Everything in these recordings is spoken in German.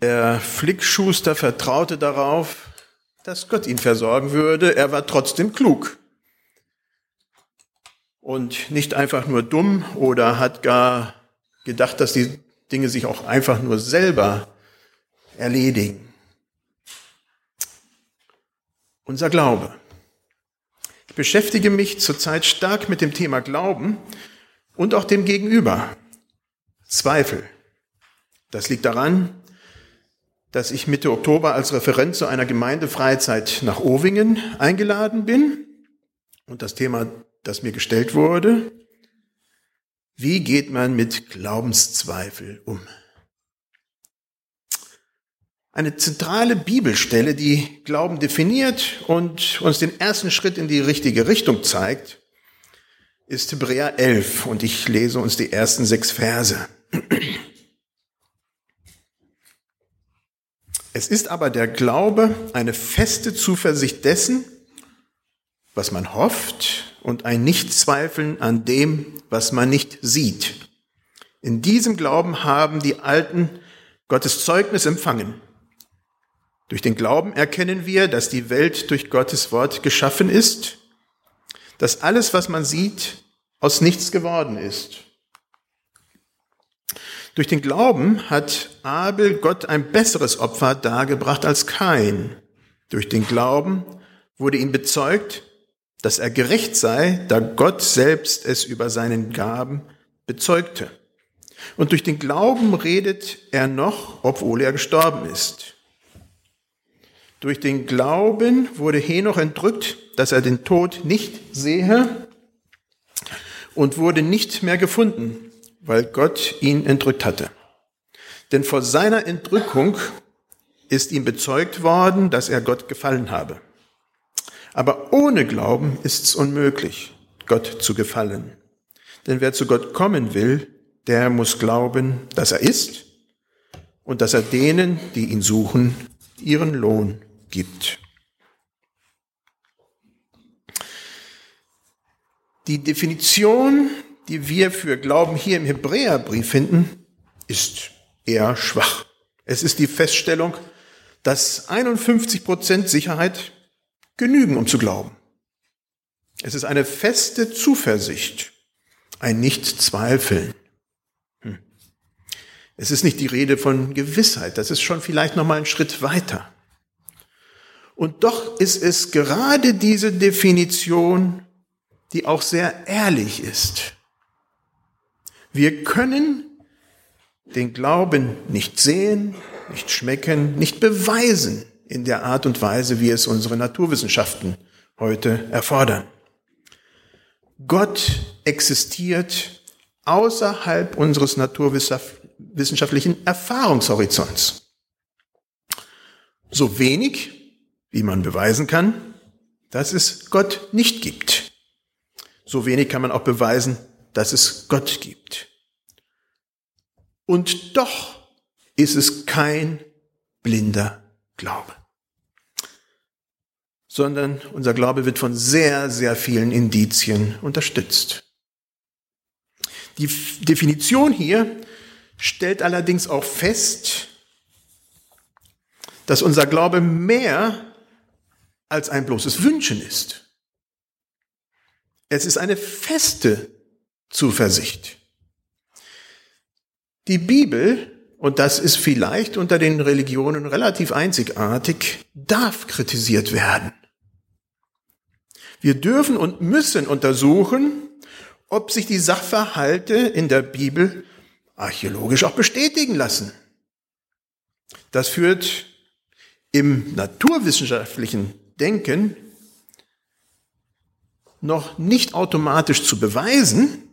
Der Flickschuster vertraute darauf, dass Gott ihn versorgen würde. Er war trotzdem klug. Und nicht einfach nur dumm oder hat gar gedacht, dass die Dinge sich auch einfach nur selber erledigen. Unser Glaube. Ich beschäftige mich zurzeit stark mit dem Thema Glauben und auch dem Gegenüber. Zweifel. Das liegt daran, dass ich Mitte Oktober als Referent zu einer Gemeindefreizeit nach Owingen eingeladen bin. Und das Thema, das mir gestellt wurde, wie geht man mit Glaubenszweifel um? Eine zentrale Bibelstelle, die Glauben definiert und uns den ersten Schritt in die richtige Richtung zeigt, ist Hebräer 11 und ich lese uns die ersten sechs Verse. Es ist aber der Glaube eine feste Zuversicht dessen, was man hofft und ein Nichtzweifeln an dem, was man nicht sieht. In diesem Glauben haben die Alten Gottes Zeugnis empfangen. Durch den Glauben erkennen wir, dass die Welt durch Gottes Wort geschaffen ist, dass alles, was man sieht, aus nichts geworden ist. Durch den Glauben hat Abel Gott ein besseres Opfer dargebracht als Kain. Durch den Glauben wurde ihm bezeugt, dass er gerecht sei, da Gott selbst es über seinen Gaben bezeugte. Und durch den Glauben redet er noch, obwohl er gestorben ist. Durch den Glauben wurde Henoch entrückt, dass er den Tod nicht sehe und wurde nicht mehr gefunden, weil Gott ihn entrückt hatte. Denn vor seiner Entrückung ist ihm bezeugt worden, dass er Gott gefallen habe. Aber ohne Glauben ist es unmöglich, Gott zu gefallen. Denn wer zu Gott kommen will, der muss glauben, dass er ist und dass er denen, die ihn suchen, ihren Lohn gibt. Die Definition die wir für Glauben hier im Hebräerbrief finden, ist eher schwach. Es ist die Feststellung, dass 51 Prozent Sicherheit genügen, um zu glauben. Es ist eine feste Zuversicht, ein Nicht-Zweifeln. Hm. Es ist nicht die Rede von Gewissheit, das ist schon vielleicht noch mal ein Schritt weiter. Und doch ist es gerade diese Definition, die auch sehr ehrlich ist. Wir können den Glauben nicht sehen, nicht schmecken, nicht beweisen in der Art und Weise, wie es unsere Naturwissenschaften heute erfordern. Gott existiert außerhalb unseres naturwissenschaftlichen Erfahrungshorizonts. So wenig, wie man beweisen kann, dass es Gott nicht gibt. So wenig kann man auch beweisen, dass es Gott gibt. Und doch ist es kein blinder Glaube, sondern unser Glaube wird von sehr, sehr vielen Indizien unterstützt. Die Definition hier stellt allerdings auch fest, dass unser Glaube mehr als ein bloßes Wünschen ist. Es ist eine feste Zuversicht. Die Bibel, und das ist vielleicht unter den Religionen relativ einzigartig, darf kritisiert werden. Wir dürfen und müssen untersuchen, ob sich die Sachverhalte in der Bibel archäologisch auch bestätigen lassen. Das führt im naturwissenschaftlichen Denken noch nicht automatisch zu beweisen,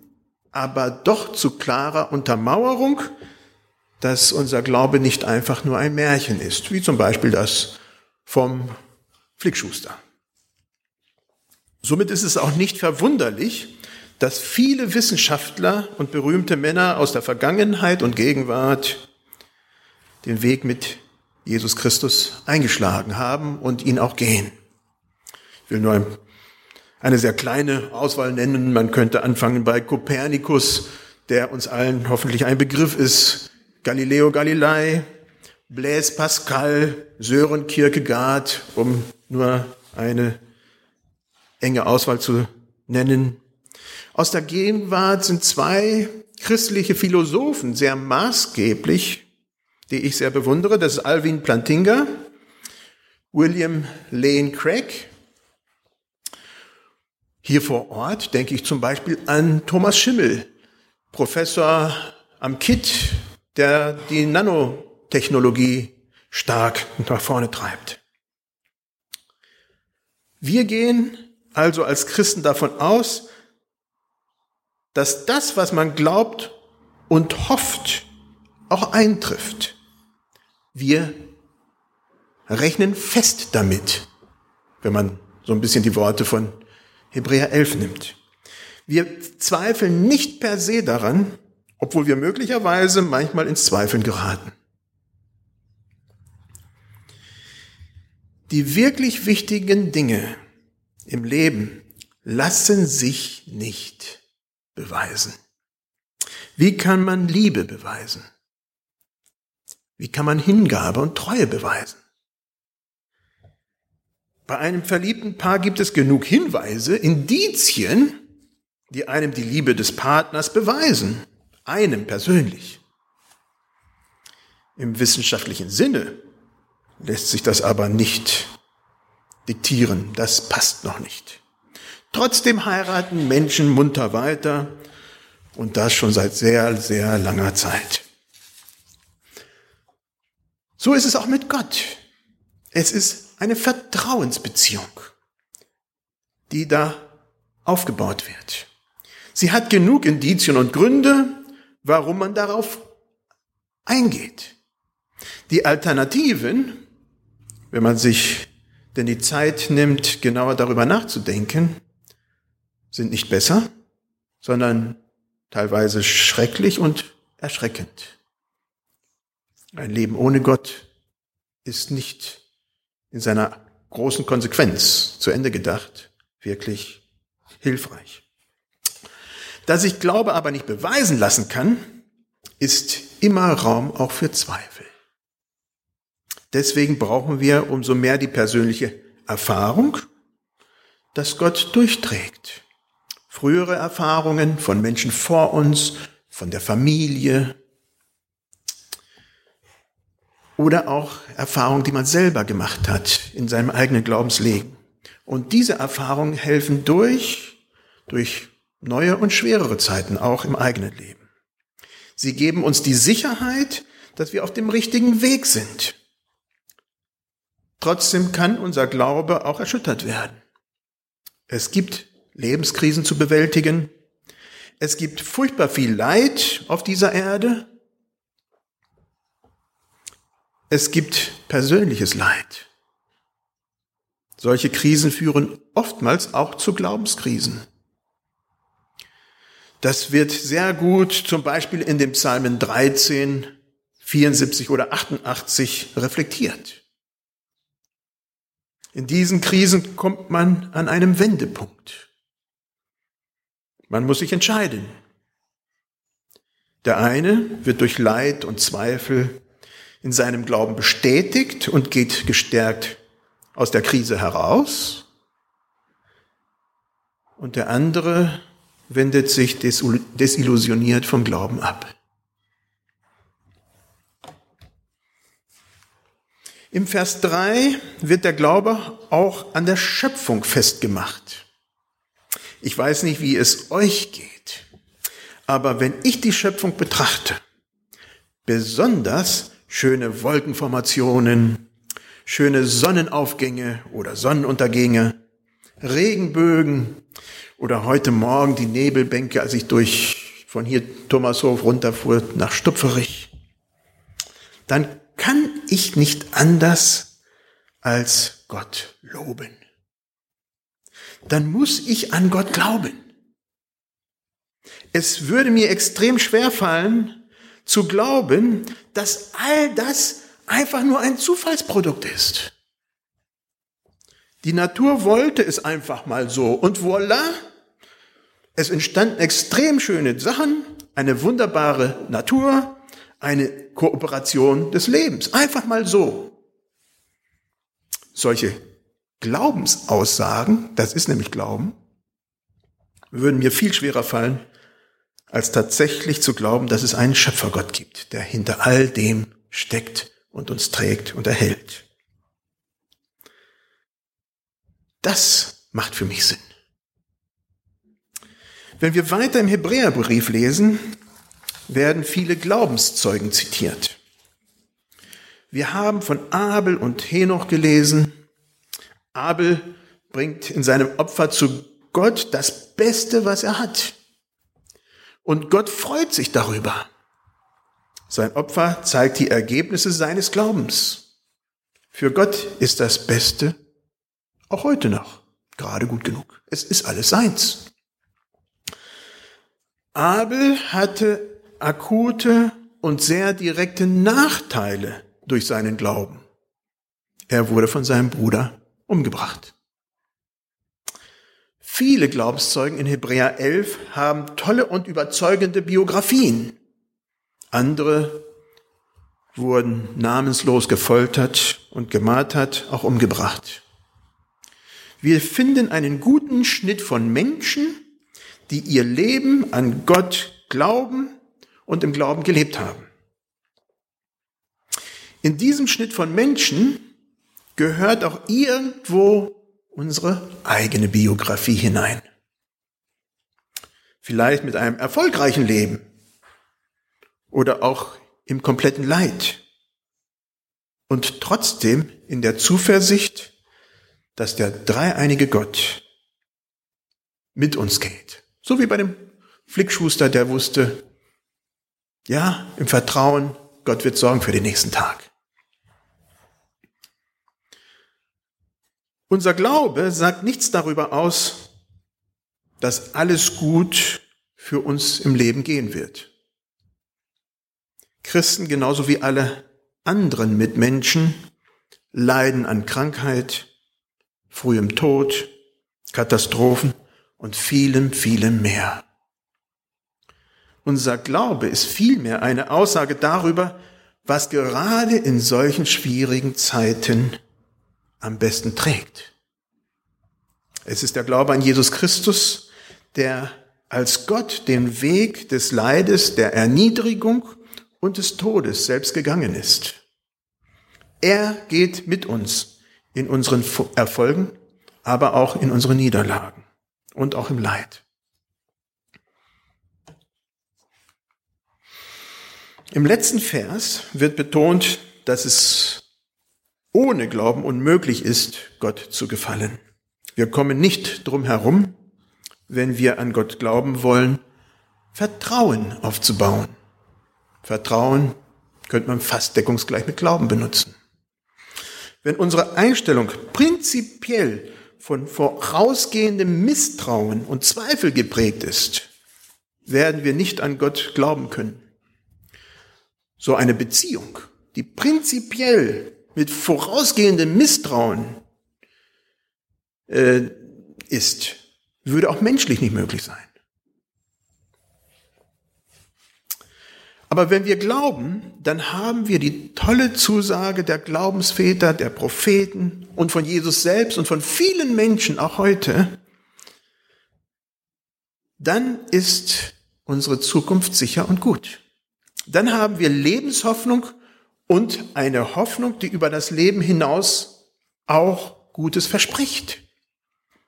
aber doch zu klarer Untermauerung, dass unser Glaube nicht einfach nur ein Märchen ist, wie zum Beispiel das vom Flickschuster. Somit ist es auch nicht verwunderlich, dass viele Wissenschaftler und berühmte Männer aus der Vergangenheit und Gegenwart den Weg mit Jesus Christus eingeschlagen haben und ihn auch gehen. Ich will nur ein eine sehr kleine Auswahl nennen. Man könnte anfangen bei Kopernikus, der uns allen hoffentlich ein Begriff ist, Galileo Galilei Blaise Pascal, Sören Kierkegaard, um nur eine enge Auswahl zu nennen. Aus der Gegenwart sind zwei christliche Philosophen sehr maßgeblich, die ich sehr bewundere. Das ist Alvin Plantinga, William Lane Craig. Hier vor Ort denke ich zum Beispiel an Thomas Schimmel, Professor am KIT, der die Nanotechnologie stark nach vorne treibt. Wir gehen also als Christen davon aus, dass das, was man glaubt und hofft, auch eintrifft. Wir rechnen fest damit, wenn man so ein bisschen die Worte von Hebräer 11 nimmt. Wir zweifeln nicht per se daran, obwohl wir möglicherweise manchmal ins Zweifeln geraten. Die wirklich wichtigen Dinge im Leben lassen sich nicht beweisen. Wie kann man Liebe beweisen? Wie kann man Hingabe und Treue beweisen? Bei einem verliebten Paar gibt es genug Hinweise, Indizien, die einem die Liebe des Partners beweisen, einem persönlich. Im wissenschaftlichen Sinne lässt sich das aber nicht diktieren, das passt noch nicht. Trotzdem heiraten Menschen munter weiter und das schon seit sehr, sehr langer Zeit. So ist es auch mit Gott. Es ist eine Vertrauensbeziehung, die da aufgebaut wird. Sie hat genug Indizien und Gründe, warum man darauf eingeht. Die Alternativen, wenn man sich denn die Zeit nimmt, genauer darüber nachzudenken, sind nicht besser, sondern teilweise schrecklich und erschreckend. Ein Leben ohne Gott ist nicht in seiner großen Konsequenz zu Ende gedacht, wirklich hilfreich. Da sich Glaube aber nicht beweisen lassen kann, ist immer Raum auch für Zweifel. Deswegen brauchen wir umso mehr die persönliche Erfahrung, dass Gott durchträgt. Frühere Erfahrungen von Menschen vor uns, von der Familie oder auch Erfahrungen, die man selber gemacht hat in seinem eigenen Glaubensleben. Und diese Erfahrungen helfen durch, durch neue und schwerere Zeiten auch im eigenen Leben. Sie geben uns die Sicherheit, dass wir auf dem richtigen Weg sind Trotzdem kann unser Glaube auch erschüttert werden. Es gibt Lebenskrisen zu bewältigen. Es gibt furchtbar viel Leid auf dieser Erde. Es gibt persönliches Leid. Solche Krisen führen oftmals auch zu Glaubenskrisen. Das wird sehr gut zum Beispiel in dem Psalmen 13, 74 oder 88 reflektiert. In diesen Krisen kommt man an einem Wendepunkt. Man muss sich entscheiden. Der eine wird durch Leid und Zweifel in seinem Glauben bestätigt und geht gestärkt aus der Krise heraus. Und der andere wendet sich desillusioniert vom Glauben ab. Im Vers 3 wird der Glaube auch an der Schöpfung festgemacht. Ich weiß nicht, wie es euch geht, aber wenn ich die Schöpfung betrachte, besonders schöne Wolkenformationen, schöne Sonnenaufgänge oder Sonnenuntergänge, Regenbögen oder heute Morgen die Nebelbänke, als ich durch von hier Thomashof runterfuhr nach Stupferich, dann kann ich nicht anders als Gott loben. Dann muss ich an Gott glauben. Es würde mir extrem schwer fallen, zu glauben, dass all das einfach nur ein Zufallsprodukt ist. Die Natur wollte es einfach mal so und voilà, es entstanden extrem schöne Sachen, eine wunderbare Natur, eine Kooperation des Lebens. Einfach mal so. Solche Glaubensaussagen, das ist nämlich Glauben, würden mir viel schwerer fallen, als tatsächlich zu glauben, dass es einen Schöpfergott gibt, der hinter all dem steckt und uns trägt und erhält. Das macht für mich Sinn. Wenn wir weiter im Hebräerbrief lesen, werden viele Glaubenszeugen zitiert. Wir haben von Abel und Henoch gelesen. Abel bringt in seinem Opfer zu Gott das Beste, was er hat. Und Gott freut sich darüber. Sein Opfer zeigt die Ergebnisse seines Glaubens. Für Gott ist das Beste auch heute noch gerade gut genug. Es ist alles seins. Abel hatte akute und sehr direkte Nachteile durch seinen Glauben. Er wurde von seinem Bruder umgebracht. Viele Glaubenszeugen in Hebräer 11 haben tolle und überzeugende Biografien. Andere wurden namenslos gefoltert und gemartert, auch umgebracht. Wir finden einen guten Schnitt von Menschen, die ihr Leben an Gott glauben und im Glauben gelebt haben. In diesem Schnitt von Menschen gehört auch irgendwo unsere eigene Biografie hinein. Vielleicht mit einem erfolgreichen Leben oder auch im kompletten Leid. Und trotzdem in der Zuversicht, dass der dreieinige Gott mit uns geht. So wie bei dem Flickschuster, der wusste, ja, im Vertrauen, Gott wird sorgen für den nächsten Tag. Unser Glaube sagt nichts darüber aus, dass alles gut für uns im Leben gehen wird. Christen genauso wie alle anderen Mitmenschen leiden an Krankheit, frühem Tod, Katastrophen und vielem, vielem mehr. Unser Glaube ist vielmehr eine Aussage darüber, was gerade in solchen schwierigen Zeiten am besten trägt. Es ist der Glaube an Jesus Christus, der als Gott den Weg des Leides, der Erniedrigung und des Todes selbst gegangen ist. Er geht mit uns in unseren Erfolgen, aber auch in unseren Niederlagen und auch im Leid. Im letzten Vers wird betont, dass es ohne Glauben unmöglich ist, Gott zu gefallen. Wir kommen nicht drum herum, wenn wir an Gott glauben wollen, Vertrauen aufzubauen. Vertrauen könnte man fast deckungsgleich mit Glauben benutzen. Wenn unsere Einstellung prinzipiell von vorausgehendem Misstrauen und Zweifel geprägt ist, werden wir nicht an Gott glauben können. So eine Beziehung, die prinzipiell mit vorausgehendem Misstrauen äh, ist, würde auch menschlich nicht möglich sein. Aber wenn wir glauben, dann haben wir die tolle Zusage der Glaubensväter, der Propheten und von Jesus selbst und von vielen Menschen auch heute, dann ist unsere Zukunft sicher und gut. Dann haben wir Lebenshoffnung und eine Hoffnung, die über das Leben hinaus auch Gutes verspricht.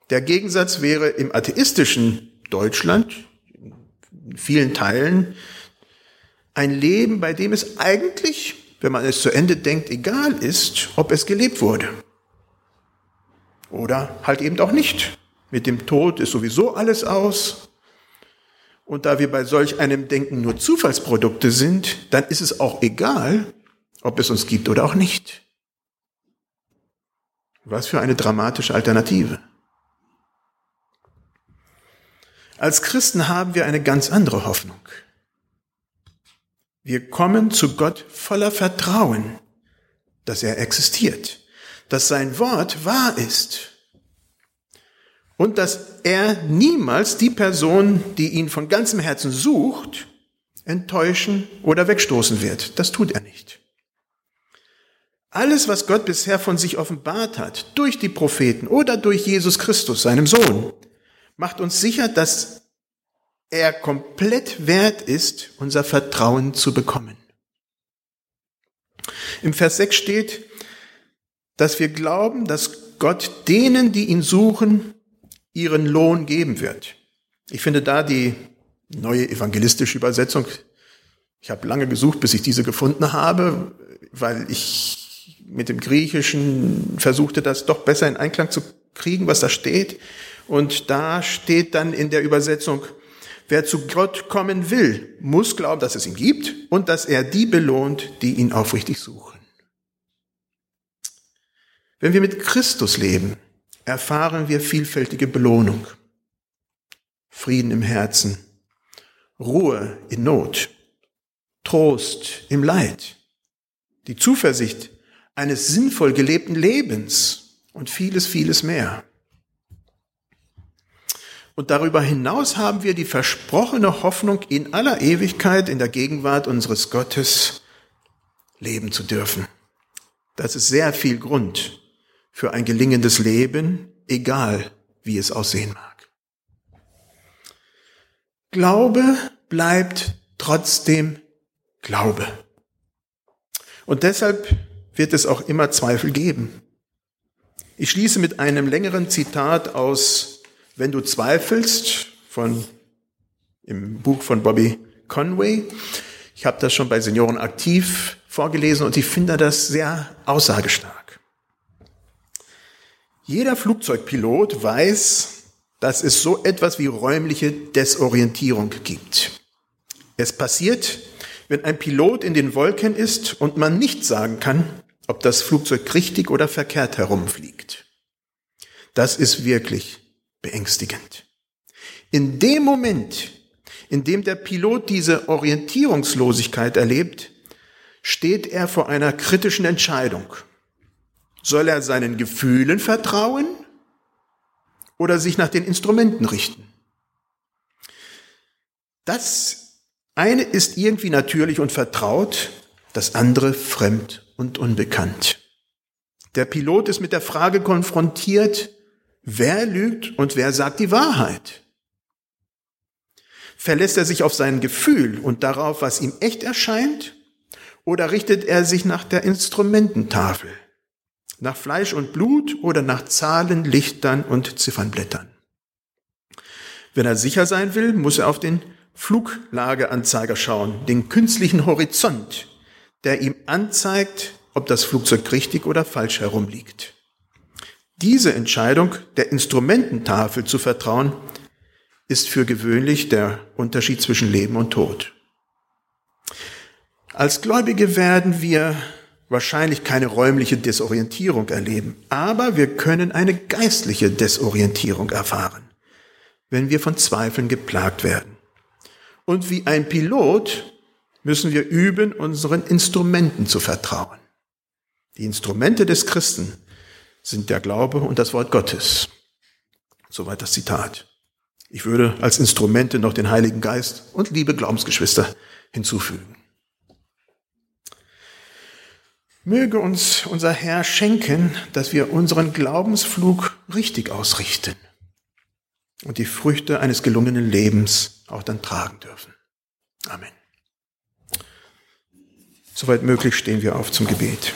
Der Gegensatz wäre im atheistischen Deutschland, in vielen Teilen, ein Leben, bei dem es eigentlich, wenn man es zu Ende denkt, egal ist, ob es gelebt wurde. Oder halt eben auch nicht. Mit dem Tod ist sowieso alles aus. Und da wir bei solch einem Denken nur Zufallsprodukte sind, dann ist es auch egal, ob es uns gibt oder auch nicht. Was für eine dramatische Alternative. Als Christen haben wir eine ganz andere Hoffnung. Wir kommen zu Gott voller Vertrauen, dass er existiert, dass sein Wort wahr ist und dass er niemals die Person, die ihn von ganzem Herzen sucht, enttäuschen oder wegstoßen wird. Das tut er nicht. Alles, was Gott bisher von sich offenbart hat, durch die Propheten oder durch Jesus Christus, seinem Sohn, macht uns sicher, dass er komplett wert ist, unser Vertrauen zu bekommen. Im Vers 6 steht, dass wir glauben, dass Gott denen, die ihn suchen, ihren Lohn geben wird. Ich finde da die neue evangelistische Übersetzung. Ich habe lange gesucht, bis ich diese gefunden habe, weil ich mit dem Griechischen versuchte, das doch besser in Einklang zu kriegen, was da steht. Und da steht dann in der Übersetzung, wer zu Gott kommen will, muss glauben, dass es ihn gibt und dass er die belohnt, die ihn aufrichtig suchen. Wenn wir mit Christus leben, erfahren wir vielfältige Belohnung. Frieden im Herzen, Ruhe in Not, Trost im Leid, die Zuversicht eines sinnvoll gelebten Lebens und vieles, vieles mehr. Und darüber hinaus haben wir die versprochene Hoffnung, in aller Ewigkeit in der Gegenwart unseres Gottes leben zu dürfen. Das ist sehr viel Grund für ein gelingendes Leben, egal wie es aussehen mag. Glaube bleibt trotzdem Glaube. Und deshalb wird es auch immer Zweifel geben. Ich schließe mit einem längeren Zitat aus Wenn du zweifelst von im Buch von Bobby Conway. Ich habe das schon bei Senioren aktiv vorgelesen und ich finde das sehr aussagestark. Jeder Flugzeugpilot weiß, dass es so etwas wie räumliche Desorientierung gibt. Es passiert, wenn ein Pilot in den Wolken ist und man nicht sagen kann, ob das Flugzeug richtig oder verkehrt herumfliegt. Das ist wirklich beängstigend. In dem Moment, in dem der Pilot diese Orientierungslosigkeit erlebt, steht er vor einer kritischen Entscheidung. Soll er seinen Gefühlen vertrauen oder sich nach den Instrumenten richten. Das eine ist irgendwie natürlich und vertraut, das andere fremd und unbekannt. Der Pilot ist mit der Frage konfrontiert, wer lügt und wer sagt die Wahrheit? Verlässt er sich auf sein Gefühl und darauf, was ihm echt erscheint? Oder richtet er sich nach der Instrumententafel? Nach Fleisch und Blut oder nach Zahlen, Lichtern und Ziffernblättern? Wenn er sicher sein will, muss er auf den Fluglageanzeiger schauen, den künstlichen Horizont, der ihm anzeigt, ob das Flugzeug richtig oder falsch herumliegt. Diese Entscheidung der Instrumententafel zu vertrauen, ist für gewöhnlich der Unterschied zwischen Leben und Tod. Als Gläubige werden wir wahrscheinlich keine räumliche Desorientierung erleben, aber wir können eine geistliche Desorientierung erfahren, wenn wir von Zweifeln geplagt werden. Und wie ein Pilot müssen wir üben, unseren Instrumenten zu vertrauen. Die Instrumente des Christen sind der Glaube und das Wort Gottes. Soweit das Zitat. Ich würde als Instrumente noch den Heiligen Geist und liebe Glaubensgeschwister hinzufügen. Möge uns unser Herr schenken, dass wir unseren Glaubensflug richtig ausrichten und die Früchte eines gelungenen Lebens auch dann tragen dürfen. Amen. Soweit möglich stehen wir auf zum Gebet.